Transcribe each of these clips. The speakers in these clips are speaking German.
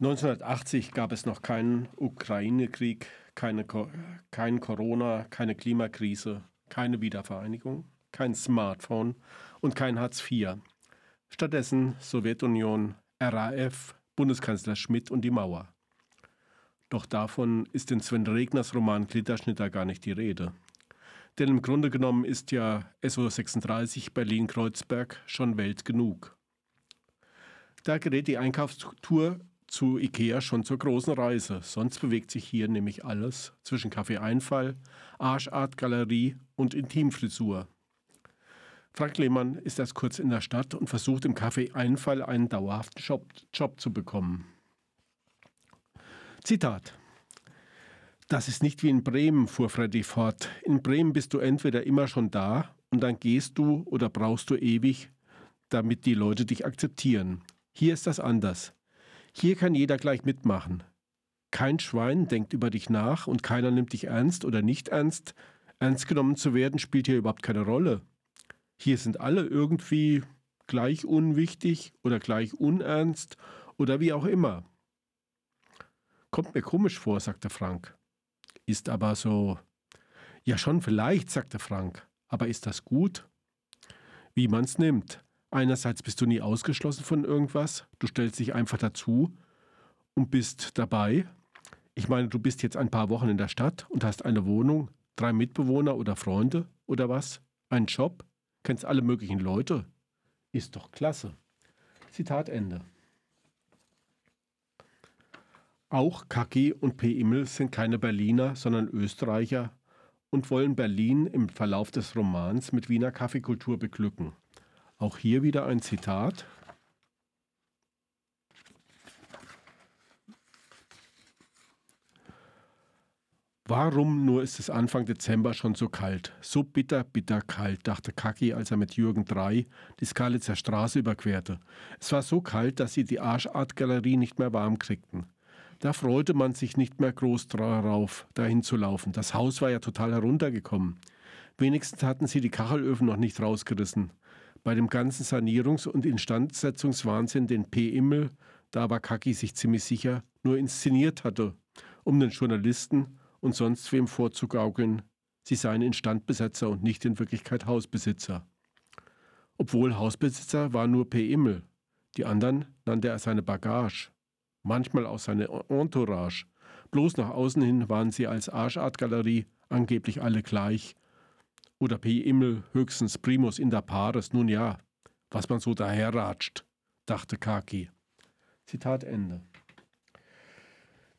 1980 gab es noch keinen Ukraine-Krieg, keine, kein Corona, keine Klimakrise, keine Wiedervereinigung, kein Smartphone und kein Hartz IV. Stattdessen Sowjetunion, RAF, Bundeskanzler Schmidt und die Mauer. Doch davon ist in Sven Regners Roman Glitterschnitter gar nicht die Rede. Denn im Grunde genommen ist ja SO36 Berlin-Kreuzberg schon Welt genug. Da gerät die Einkaufstour zu Ikea schon zur großen Reise. Sonst bewegt sich hier nämlich alles zwischen Kaffee-Einfall, Arschart-Galerie und Intimfrisur. Frank Lehmann ist erst kurz in der Stadt und versucht im Kaffee-Einfall einen dauerhaften Job, Job zu bekommen. Zitat. Das ist nicht wie in Bremen, fuhr Freddy fort. In Bremen bist du entweder immer schon da und dann gehst du oder brauchst du ewig, damit die Leute dich akzeptieren. Hier ist das anders. Hier kann jeder gleich mitmachen. Kein Schwein denkt über dich nach und keiner nimmt dich ernst oder nicht ernst. Ernst genommen zu werden spielt hier überhaupt keine Rolle. Hier sind alle irgendwie gleich unwichtig oder gleich unernst oder wie auch immer. Kommt mir komisch vor, sagte Frank. Ist aber so. Ja, schon vielleicht, sagte Frank. Aber ist das gut? Wie man's nimmt. Einerseits bist du nie ausgeschlossen von irgendwas, du stellst dich einfach dazu und bist dabei. Ich meine, du bist jetzt ein paar Wochen in der Stadt und hast eine Wohnung, drei Mitbewohner oder Freunde oder was? Einen Job? Kennst alle möglichen Leute? Ist doch klasse. Zitat Ende. Auch Kaki und P. Immel sind keine Berliner, sondern Österreicher und wollen Berlin im Verlauf des Romans mit Wiener Kaffeekultur beglücken. Auch hier wieder ein Zitat. Warum nur ist es Anfang Dezember schon so kalt? So bitter, bitter kalt, dachte Kaki, als er mit Jürgen III die Skalitzer Straße überquerte. Es war so kalt, dass sie die Arschartgalerie nicht mehr warm kriegten. Da freute man sich nicht mehr groß darauf, dahin zu laufen. Das Haus war ja total heruntergekommen. Wenigstens hatten sie die Kachelöfen noch nicht rausgerissen. Bei dem ganzen Sanierungs- und Instandsetzungswahnsinn, den P. Immel, da war Kaki sich ziemlich sicher, nur inszeniert hatte, um den Journalisten und sonst wem vorzugaukeln, sie seien Instandbesetzer und nicht in Wirklichkeit Hausbesitzer. Obwohl Hausbesitzer war nur P. Immel. Die anderen nannte er seine Bagage manchmal auch seine Entourage. Bloß nach außen hin waren sie als Arschartgalerie angeblich alle gleich. Oder P. Immel höchstens Primus inter pares, nun ja, was man so daherratscht, dachte Kaki. Zitat Ende.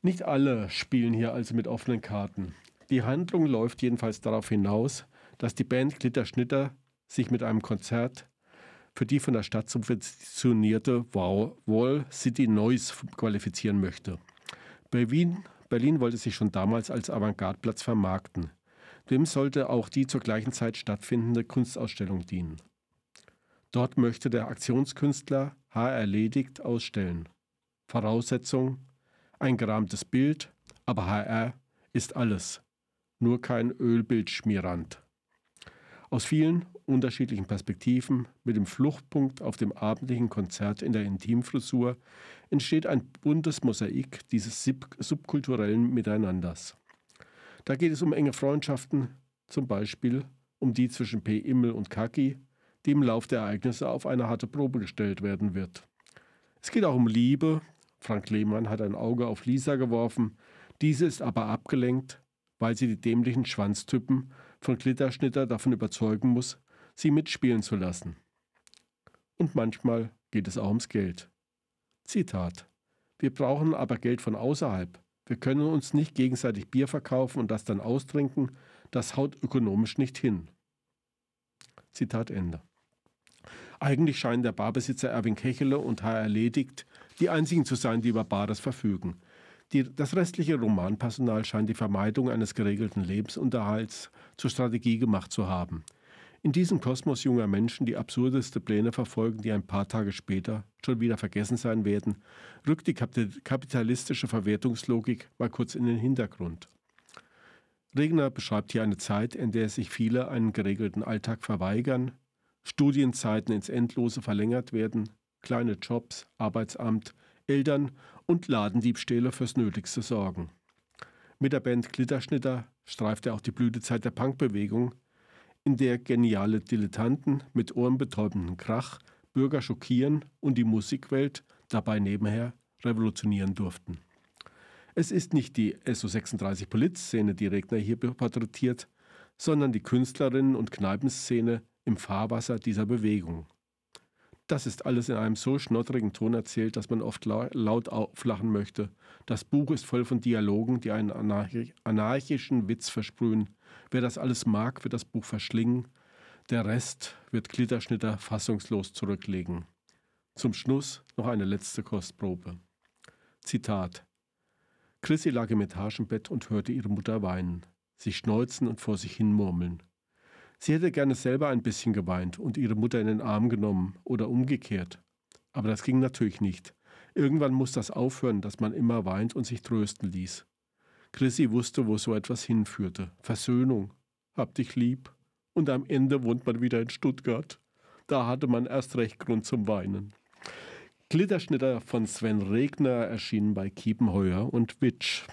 Nicht alle spielen hier also mit offenen Karten. Die Handlung läuft jedenfalls darauf hinaus, dass die Band Glitterschnitter sich mit einem Konzert für die von der Stadt subventionierte Wall City Noise qualifizieren möchte. Berlin, Berlin wollte sich schon damals als Avantgarde-Platz vermarkten. Dem sollte auch die zur gleichen Zeit stattfindende Kunstausstellung dienen. Dort möchte der Aktionskünstler Haar erledigt ausstellen. Voraussetzung: ein gerahmtes Bild, aber HR ist alles, nur kein Ölbildschmierand. Aus vielen unterschiedlichen Perspektiven mit dem Fluchtpunkt auf dem abendlichen Konzert in der Intimfrisur entsteht ein buntes Mosaik dieses subkulturellen Miteinanders. Da geht es um enge Freundschaften, zum Beispiel um die zwischen P. Immel und Kaki, die im Lauf der Ereignisse auf eine harte Probe gestellt werden wird. Es geht auch um Liebe. Frank Lehmann hat ein Auge auf Lisa geworfen. Diese ist aber abgelenkt, weil sie die dämlichen Schwanztypen von Glitterschnitter davon überzeugen muss, sie mitspielen zu lassen. Und manchmal geht es auch ums Geld. Zitat. Wir brauchen aber Geld von außerhalb. Wir können uns nicht gegenseitig Bier verkaufen und das dann austrinken. Das haut ökonomisch nicht hin. Zitat Ende. Eigentlich scheinen der Barbesitzer Erwin Kechele und H. Erledigt die einzigen zu sein, die über Bares verfügen. Die, das restliche Romanpersonal scheint die Vermeidung eines geregelten Lebensunterhalts zur Strategie gemacht zu haben. In diesem Kosmos junger Menschen, die absurdeste Pläne verfolgen, die ein paar Tage später schon wieder vergessen sein werden, rückt die kapitalistische Verwertungslogik mal kurz in den Hintergrund. Regner beschreibt hier eine Zeit, in der sich viele einen geregelten Alltag verweigern, Studienzeiten ins Endlose verlängert werden, kleine Jobs, Arbeitsamt, Eltern und Ladendiebstähle fürs Nötigste sorgen. Mit der Band Glitterschnitter streift er auch die Blütezeit der Punkbewegung, in der geniale Dilettanten mit ohrenbetäubendem Krach Bürger schockieren und die Musikwelt dabei nebenher revolutionieren durften. Es ist nicht die SO36 Polizszene, die Regner hier porträtiert, sondern die Künstlerinnen und Kneipenszene im Fahrwasser dieser Bewegung. Das ist alles in einem so schnotterigen Ton erzählt, dass man oft laut auflachen möchte. Das Buch ist voll von Dialogen, die einen anarchischen Witz versprühen. Wer das alles mag, wird das Buch verschlingen. Der Rest wird Glitterschnitter fassungslos zurücklegen. Zum Schluss noch eine letzte Kostprobe. Zitat. Chrissy lag im Etagenbett und hörte ihre Mutter weinen, sich schneuzen und vor sich hin murmeln. Sie hätte gerne selber ein bisschen geweint und ihre Mutter in den Arm genommen oder umgekehrt. Aber das ging natürlich nicht. Irgendwann muss das aufhören, dass man immer weint und sich trösten ließ. Chrissy wusste, wo so etwas hinführte. Versöhnung. Hab dich lieb. Und am Ende wohnt man wieder in Stuttgart. Da hatte man erst recht Grund zum Weinen. Glitterschnitter von Sven Regner erschienen bei Kiepenheuer und Witsch.